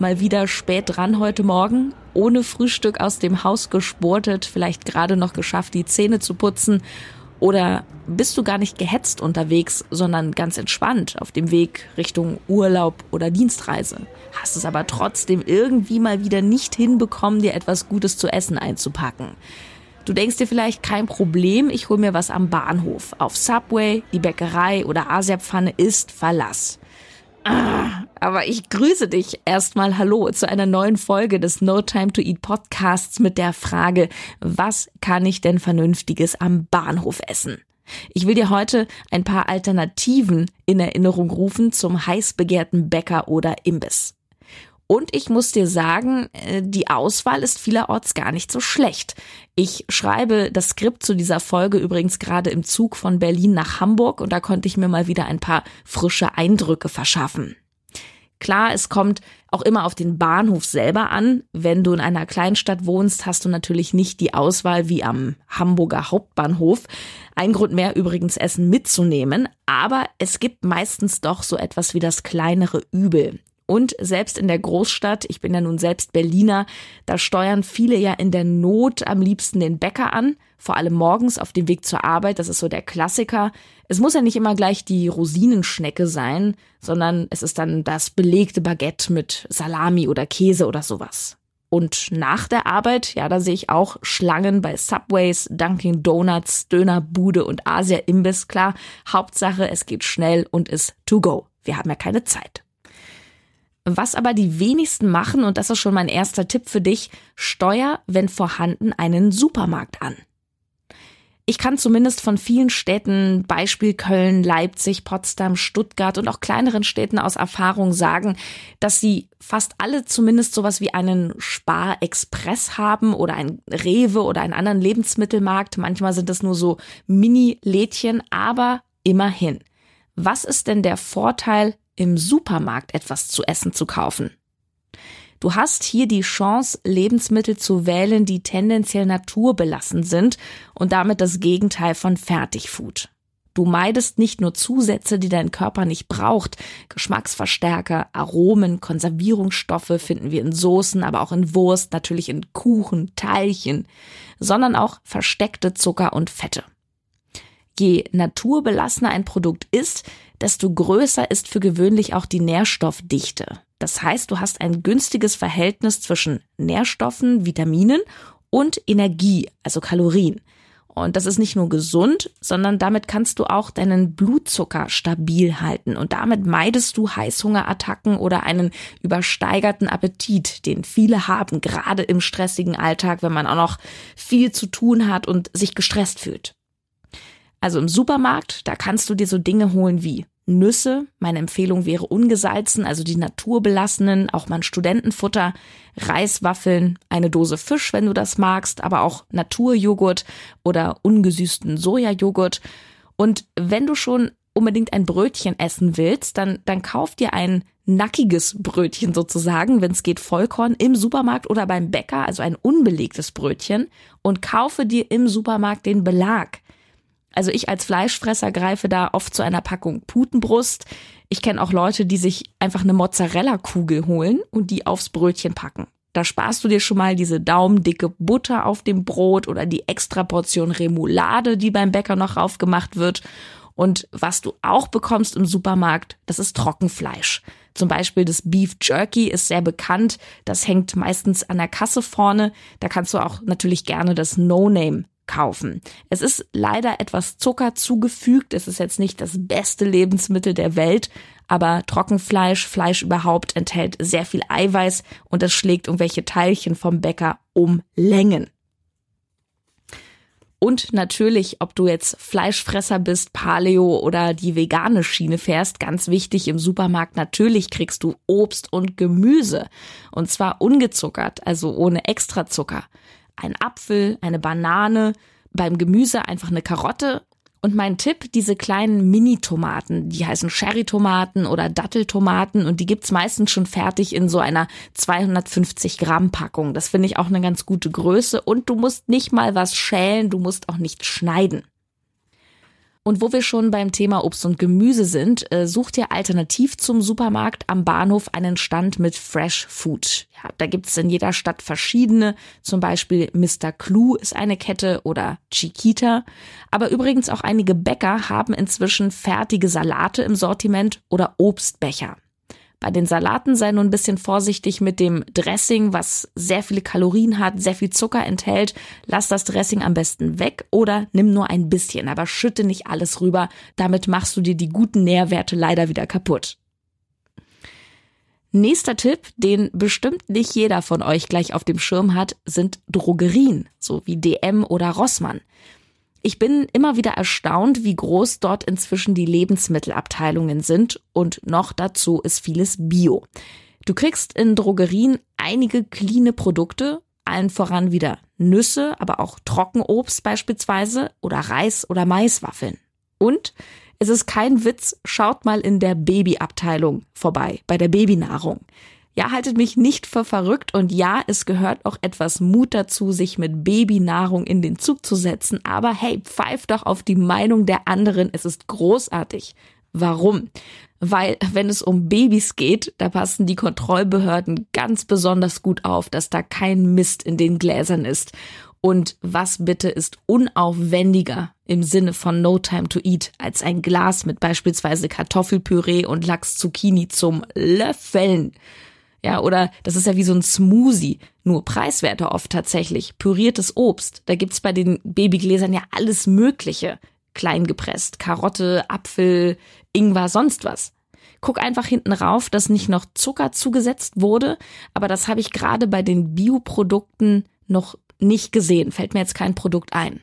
mal wieder spät dran heute Morgen, ohne Frühstück aus dem Haus gesportet, vielleicht gerade noch geschafft, die Zähne zu putzen oder bist du gar nicht gehetzt unterwegs, sondern ganz entspannt auf dem Weg Richtung Urlaub oder Dienstreise? Hast es aber trotzdem irgendwie mal wieder nicht hinbekommen, dir etwas Gutes zu essen einzupacken. Du denkst dir vielleicht kein Problem, ich hol mir was am Bahnhof. Auf Subway, die Bäckerei oder Asiapfanne ist Verlass. Ah, aber ich grüße dich erstmal Hallo zu einer neuen Folge des No Time to Eat Podcasts mit der Frage, was kann ich denn Vernünftiges am Bahnhof essen? Ich will dir heute ein paar Alternativen in Erinnerung rufen zum heiß begehrten Bäcker oder Imbiss. Und ich muss dir sagen, äh, die Auswahl ist vielerorts gar nicht so schlecht. Ich schreibe das Skript zu dieser Folge übrigens gerade im Zug von Berlin nach Hamburg und da konnte ich mir mal wieder ein paar frische Eindrücke verschaffen. Klar, es kommt auch immer auf den Bahnhof selber an. Wenn du in einer Kleinstadt wohnst, hast du natürlich nicht die Auswahl wie am Hamburger Hauptbahnhof. Ein Grund mehr übrigens Essen mitzunehmen, aber es gibt meistens doch so etwas wie das kleinere Übel. Und selbst in der Großstadt, ich bin ja nun selbst Berliner, da steuern viele ja in der Not am liebsten den Bäcker an, vor allem morgens auf dem Weg zur Arbeit, das ist so der Klassiker. Es muss ja nicht immer gleich die Rosinenschnecke sein, sondern es ist dann das belegte Baguette mit Salami oder Käse oder sowas. Und nach der Arbeit, ja, da sehe ich auch Schlangen bei Subways, Dunkin' Donuts, Dönerbude und Asia-Imbiss. Klar, Hauptsache, es geht schnell und ist to go. Wir haben ja keine Zeit. Was aber die wenigsten machen, und das ist schon mein erster Tipp für dich, steuer, wenn vorhanden, einen Supermarkt an. Ich kann zumindest von vielen Städten, Beispiel Köln, Leipzig, Potsdam, Stuttgart und auch kleineren Städten aus Erfahrung sagen, dass sie fast alle zumindest sowas wie einen Spar-Express haben oder ein Rewe oder einen anderen Lebensmittelmarkt. Manchmal sind es nur so Mini-Lädchen, aber immerhin. Was ist denn der Vorteil im Supermarkt etwas zu essen zu kaufen. Du hast hier die Chance, Lebensmittel zu wählen, die tendenziell naturbelassen sind und damit das Gegenteil von Fertigfood. Du meidest nicht nur Zusätze, die dein Körper nicht braucht, Geschmacksverstärker, Aromen, Konservierungsstoffe finden wir in Soßen, aber auch in Wurst, natürlich in Kuchen, Teilchen, sondern auch versteckte Zucker und Fette. Je naturbelassener ein Produkt ist, desto größer ist für gewöhnlich auch die Nährstoffdichte. Das heißt, du hast ein günstiges Verhältnis zwischen Nährstoffen, Vitaminen und Energie, also Kalorien. Und das ist nicht nur gesund, sondern damit kannst du auch deinen Blutzucker stabil halten. Und damit meidest du Heißhungerattacken oder einen übersteigerten Appetit, den viele haben, gerade im stressigen Alltag, wenn man auch noch viel zu tun hat und sich gestresst fühlt. Also im Supermarkt, da kannst du dir so Dinge holen wie Nüsse. Meine Empfehlung wäre ungesalzen, also die naturbelassenen, auch mal ein Studentenfutter, Reiswaffeln, eine Dose Fisch, wenn du das magst, aber auch Naturjoghurt oder ungesüßten Sojajoghurt. Und wenn du schon unbedingt ein Brötchen essen willst, dann, dann kauf dir ein nackiges Brötchen sozusagen, wenn es geht Vollkorn im Supermarkt oder beim Bäcker, also ein unbelegtes Brötchen und kaufe dir im Supermarkt den Belag. Also ich als Fleischfresser greife da oft zu einer Packung Putenbrust. Ich kenne auch Leute, die sich einfach eine Mozzarella-Kugel holen und die aufs Brötchen packen. Da sparst du dir schon mal diese daumendicke Butter auf dem Brot oder die extra Portion Remoulade, die beim Bäcker noch raufgemacht wird. Und was du auch bekommst im Supermarkt, das ist Trockenfleisch. Zum Beispiel das Beef Jerky ist sehr bekannt. Das hängt meistens an der Kasse vorne. Da kannst du auch natürlich gerne das No-Name kaufen. Es ist leider etwas Zucker zugefügt. Es ist jetzt nicht das beste Lebensmittel der Welt, aber Trockenfleisch, Fleisch überhaupt enthält sehr viel Eiweiß und es schlägt irgendwelche Teilchen vom Bäcker um Längen. Und natürlich, ob du jetzt Fleischfresser bist, Paleo oder die vegane Schiene fährst, ganz wichtig im Supermarkt, natürlich kriegst du Obst und Gemüse. Und zwar ungezuckert, also ohne Extrazucker. Ein Apfel, eine Banane, beim Gemüse einfach eine Karotte und mein Tipp, diese kleinen Mini-Tomaten, die heißen Cherry-Tomaten oder Datteltomaten und die gibt's meistens schon fertig in so einer 250 Gramm Packung. Das finde ich auch eine ganz gute Größe und du musst nicht mal was schälen, du musst auch nicht schneiden. Und wo wir schon beim Thema Obst und Gemüse sind, äh, sucht ihr alternativ zum Supermarkt am Bahnhof einen Stand mit Fresh Food. Ja, da gibt's in jeder Stadt verschiedene, zum Beispiel Mr. Clue ist eine Kette oder Chiquita. Aber übrigens auch einige Bäcker haben inzwischen fertige Salate im Sortiment oder Obstbecher. Bei den Salaten sei nur ein bisschen vorsichtig mit dem Dressing, was sehr viele Kalorien hat, sehr viel Zucker enthält. Lass das Dressing am besten weg oder nimm nur ein bisschen, aber schütte nicht alles rüber. Damit machst du dir die guten Nährwerte leider wieder kaputt. Nächster Tipp, den bestimmt nicht jeder von euch gleich auf dem Schirm hat, sind Drogerien, so wie DM oder Rossmann. Ich bin immer wieder erstaunt, wie groß dort inzwischen die Lebensmittelabteilungen sind und noch dazu ist vieles Bio. Du kriegst in Drogerien einige cleane Produkte, allen voran wieder Nüsse, aber auch Trockenobst beispielsweise oder Reis oder Maiswaffeln. Und es ist kein Witz, schaut mal in der Babyabteilung vorbei, bei der Babynahrung. Ja, haltet mich nicht für verrückt und ja, es gehört auch etwas Mut dazu, sich mit Babynahrung in den Zug zu setzen. Aber hey, pfeif doch auf die Meinung der anderen. Es ist großartig. Warum? Weil wenn es um Babys geht, da passen die Kontrollbehörden ganz besonders gut auf, dass da kein Mist in den Gläsern ist. Und was bitte ist unaufwendiger im Sinne von No Time to Eat als ein Glas mit beispielsweise Kartoffelpüree und Lachs-Zucchini zum Löffeln? Ja, oder das ist ja wie so ein Smoothie, nur preiswerter oft tatsächlich. Püriertes Obst. Da gibt's bei den Babygläsern ja alles Mögliche. Klein gepresst, Karotte, Apfel, Ingwer, sonst was. Guck einfach hinten rauf, dass nicht noch Zucker zugesetzt wurde, aber das habe ich gerade bei den Bioprodukten noch nicht gesehen. Fällt mir jetzt kein Produkt ein.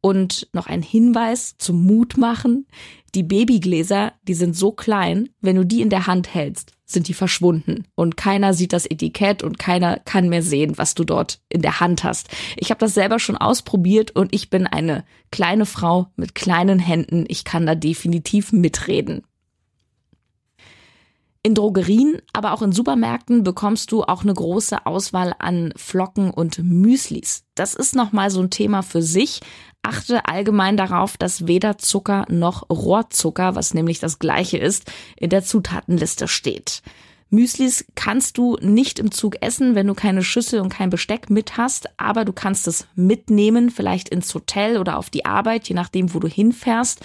Und noch ein Hinweis zum Mut machen. Die Babygläser, die sind so klein, wenn du die in der Hand hältst, sind die verschwunden und keiner sieht das Etikett und keiner kann mehr sehen, was du dort in der Hand hast. Ich habe das selber schon ausprobiert und ich bin eine kleine Frau mit kleinen Händen. Ich kann da definitiv mitreden. In Drogerien, aber auch in Supermärkten bekommst du auch eine große Auswahl an Flocken und Müslis. Das ist nochmal so ein Thema für sich. Achte allgemein darauf, dass weder Zucker noch Rohrzucker, was nämlich das gleiche ist, in der Zutatenliste steht. Müslis kannst du nicht im Zug essen, wenn du keine Schüssel und kein Besteck mit hast, aber du kannst es mitnehmen, vielleicht ins Hotel oder auf die Arbeit, je nachdem, wo du hinfährst.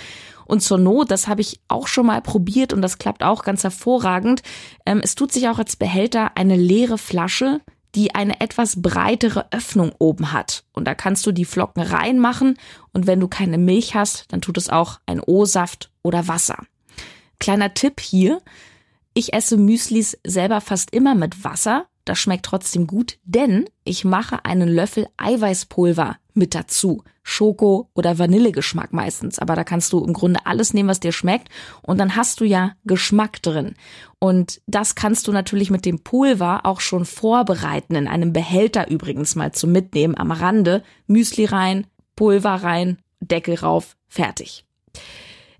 Und zur Not, das habe ich auch schon mal probiert und das klappt auch ganz hervorragend. Ähm, es tut sich auch als Behälter eine leere Flasche, die eine etwas breitere Öffnung oben hat. Und da kannst du die Flocken reinmachen und wenn du keine Milch hast, dann tut es auch ein O-Saft oder Wasser. Kleiner Tipp hier. Ich esse Müslis selber fast immer mit Wasser, das schmeckt trotzdem gut, denn ich mache einen Löffel Eiweißpulver mit dazu. Schoko oder Vanillegeschmack meistens. Aber da kannst du im Grunde alles nehmen, was dir schmeckt. Und dann hast du ja Geschmack drin. Und das kannst du natürlich mit dem Pulver auch schon vorbereiten. In einem Behälter übrigens mal zum Mitnehmen am Rande. Müsli rein, Pulver rein, Deckel rauf, fertig.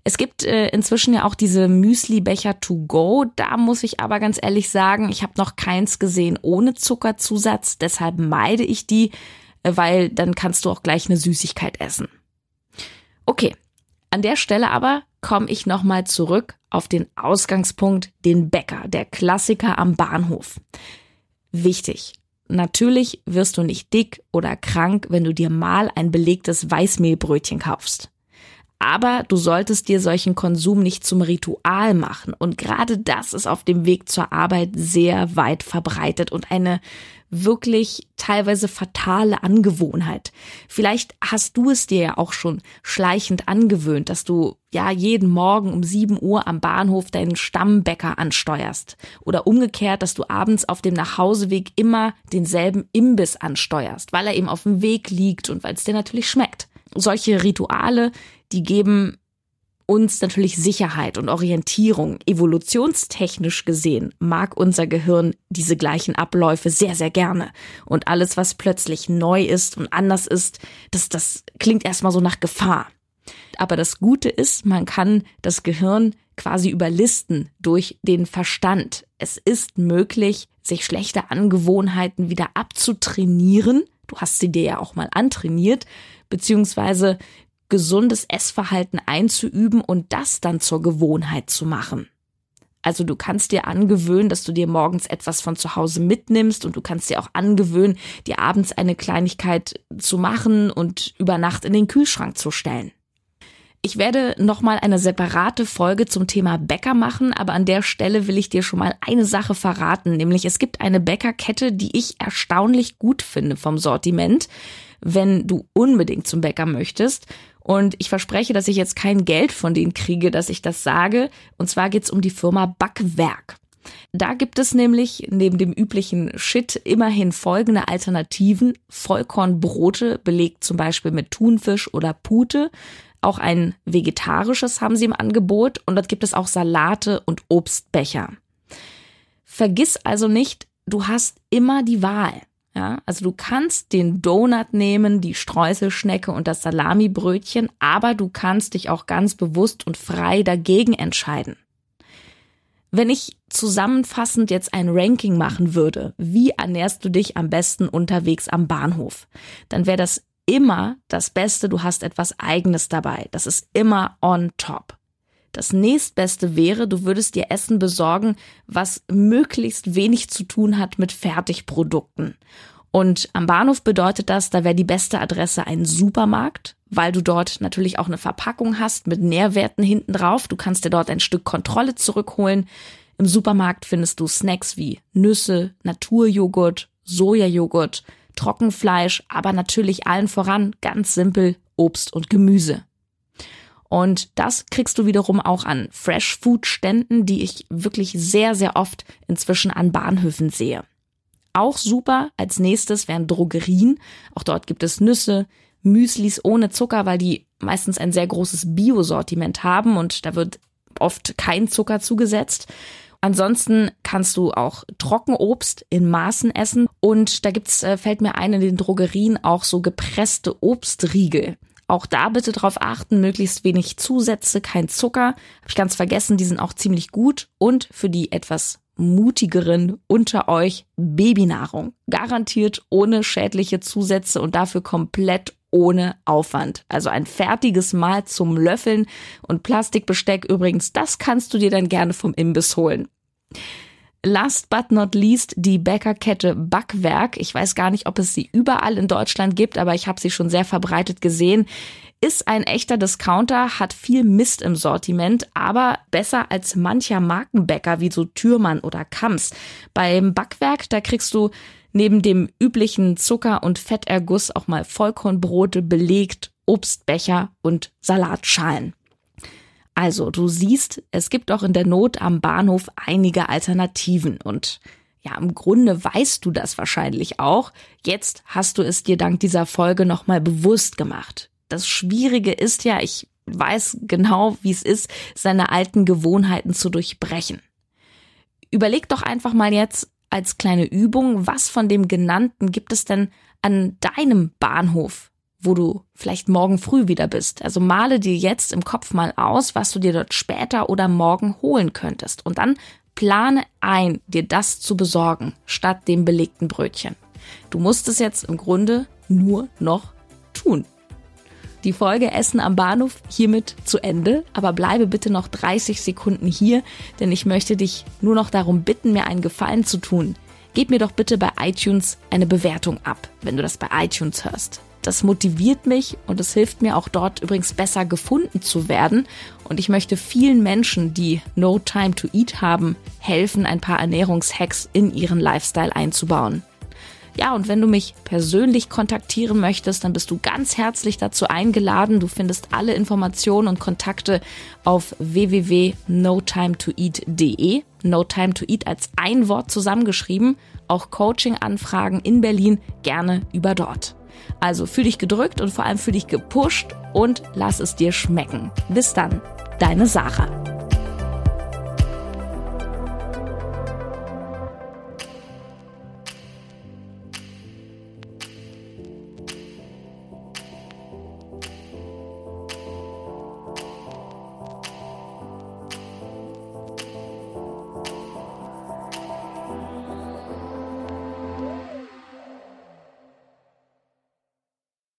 Es gibt äh, inzwischen ja auch diese Müsli-Becher to go. Da muss ich aber ganz ehrlich sagen, ich habe noch keins gesehen ohne Zuckerzusatz. Deshalb meide ich die, äh, weil dann kannst du auch gleich eine Süßigkeit essen. Okay, an der Stelle aber komme ich nochmal zurück auf den Ausgangspunkt, den Bäcker, der Klassiker am Bahnhof. Wichtig. Natürlich wirst du nicht dick oder krank, wenn du dir mal ein belegtes Weißmehlbrötchen kaufst. Aber du solltest dir solchen Konsum nicht zum Ritual machen. Und gerade das ist auf dem Weg zur Arbeit sehr weit verbreitet und eine wirklich teilweise fatale Angewohnheit. Vielleicht hast du es dir ja auch schon schleichend angewöhnt, dass du ja jeden Morgen um 7 Uhr am Bahnhof deinen Stammbäcker ansteuerst. Oder umgekehrt, dass du abends auf dem Nachhauseweg immer denselben Imbiss ansteuerst, weil er eben auf dem Weg liegt und weil es dir natürlich schmeckt. solche Rituale, die geben uns natürlich Sicherheit und Orientierung. Evolutionstechnisch gesehen mag unser Gehirn diese gleichen Abläufe sehr, sehr gerne. Und alles, was plötzlich neu ist und anders ist, das, das klingt erstmal so nach Gefahr. Aber das Gute ist, man kann das Gehirn quasi überlisten durch den Verstand. Es ist möglich, sich schlechte Angewohnheiten wieder abzutrainieren. Du hast sie dir ja auch mal antrainiert, beziehungsweise gesundes Essverhalten einzuüben und das dann zur Gewohnheit zu machen. Also du kannst dir angewöhnen, dass du dir morgens etwas von zu Hause mitnimmst und du kannst dir auch angewöhnen, dir abends eine Kleinigkeit zu machen und über Nacht in den Kühlschrank zu stellen. Ich werde nochmal eine separate Folge zum Thema Bäcker machen, aber an der Stelle will ich dir schon mal eine Sache verraten, nämlich es gibt eine Bäckerkette, die ich erstaunlich gut finde vom Sortiment, wenn du unbedingt zum Bäcker möchtest. Und ich verspreche, dass ich jetzt kein Geld von denen kriege, dass ich das sage. Und zwar geht's um die Firma Backwerk. Da gibt es nämlich neben dem üblichen Shit immerhin folgende Alternativen. Vollkornbrote belegt zum Beispiel mit Thunfisch oder Pute. Auch ein vegetarisches haben sie im Angebot und dort gibt es auch Salate und Obstbecher. Vergiss also nicht, du hast immer die Wahl. Ja, also du kannst den Donut nehmen, die Streuselschnecke und das Salamibrötchen, aber du kannst dich auch ganz bewusst und frei dagegen entscheiden. Wenn ich zusammenfassend jetzt ein Ranking machen würde, wie ernährst du dich am besten unterwegs am Bahnhof, dann wäre das immer das Beste, du hast etwas Eigenes dabei. Das ist immer on top. Das nächstbeste wäre, du würdest dir Essen besorgen, was möglichst wenig zu tun hat mit Fertigprodukten. Und am Bahnhof bedeutet das, da wäre die beste Adresse ein Supermarkt, weil du dort natürlich auch eine Verpackung hast mit Nährwerten hinten drauf. Du kannst dir dort ein Stück Kontrolle zurückholen. Im Supermarkt findest du Snacks wie Nüsse, Naturjoghurt, Sojajoghurt, Trockenfleisch, aber natürlich allen voran ganz simpel Obst und Gemüse. Und das kriegst du wiederum auch an Fresh Food Ständen, die ich wirklich sehr, sehr oft inzwischen an Bahnhöfen sehe. Auch super als nächstes wären Drogerien. Auch dort gibt es Nüsse, Müslis ohne Zucker, weil die meistens ein sehr großes Biosortiment haben und da wird oft kein Zucker zugesetzt. Ansonsten kannst du auch Trockenobst in Maßen essen und da gibt's, äh, fällt mir ein, in den Drogerien auch so gepresste Obstriegel. Auch da bitte drauf achten, möglichst wenig Zusätze, kein Zucker. Hab ich ganz vergessen, die sind auch ziemlich gut. Und für die etwas mutigeren unter euch Babynahrung. Garantiert ohne schädliche Zusätze und dafür komplett ohne Aufwand. Also ein fertiges Mahl zum Löffeln und Plastikbesteck übrigens, das kannst du dir dann gerne vom Imbiss holen. Last but not least die Bäckerkette Backwerk. Ich weiß gar nicht, ob es sie überall in Deutschland gibt, aber ich habe sie schon sehr verbreitet gesehen. Ist ein echter Discounter, hat viel Mist im Sortiment, aber besser als mancher Markenbäcker wie so Türmann oder Kams. Beim Backwerk, da kriegst du neben dem üblichen Zucker- und Fetterguss auch mal Vollkornbrote belegt, Obstbecher und Salatschalen. Also, du siehst, es gibt auch in der Not am Bahnhof einige Alternativen und ja, im Grunde weißt du das wahrscheinlich auch. Jetzt hast du es dir dank dieser Folge nochmal bewusst gemacht. Das Schwierige ist ja, ich weiß genau, wie es ist, seine alten Gewohnheiten zu durchbrechen. Überleg doch einfach mal jetzt, als kleine Übung, was von dem genannten gibt es denn an deinem Bahnhof, wo du vielleicht morgen früh wieder bist? Also male dir jetzt im Kopf mal aus, was du dir dort später oder morgen holen könntest. Und dann plane ein, dir das zu besorgen, statt dem belegten Brötchen. Du musst es jetzt im Grunde nur noch tun die Folge Essen am Bahnhof hiermit zu Ende, aber bleibe bitte noch 30 Sekunden hier, denn ich möchte dich nur noch darum bitten, mir einen Gefallen zu tun. Gib mir doch bitte bei iTunes eine Bewertung ab, wenn du das bei iTunes hörst. Das motiviert mich und es hilft mir auch dort übrigens besser gefunden zu werden. Und ich möchte vielen Menschen, die No Time to Eat haben, helfen, ein paar Ernährungshacks in ihren Lifestyle einzubauen. Ja, und wenn du mich persönlich kontaktieren möchtest, dann bist du ganz herzlich dazu eingeladen. Du findest alle Informationen und Kontakte auf www.notimetoeat.de. No Time to Eat als ein Wort zusammengeschrieben. Auch Coaching-Anfragen in Berlin gerne über dort. Also fühl dich gedrückt und vor allem fühl dich gepusht und lass es dir schmecken. Bis dann, deine Sarah.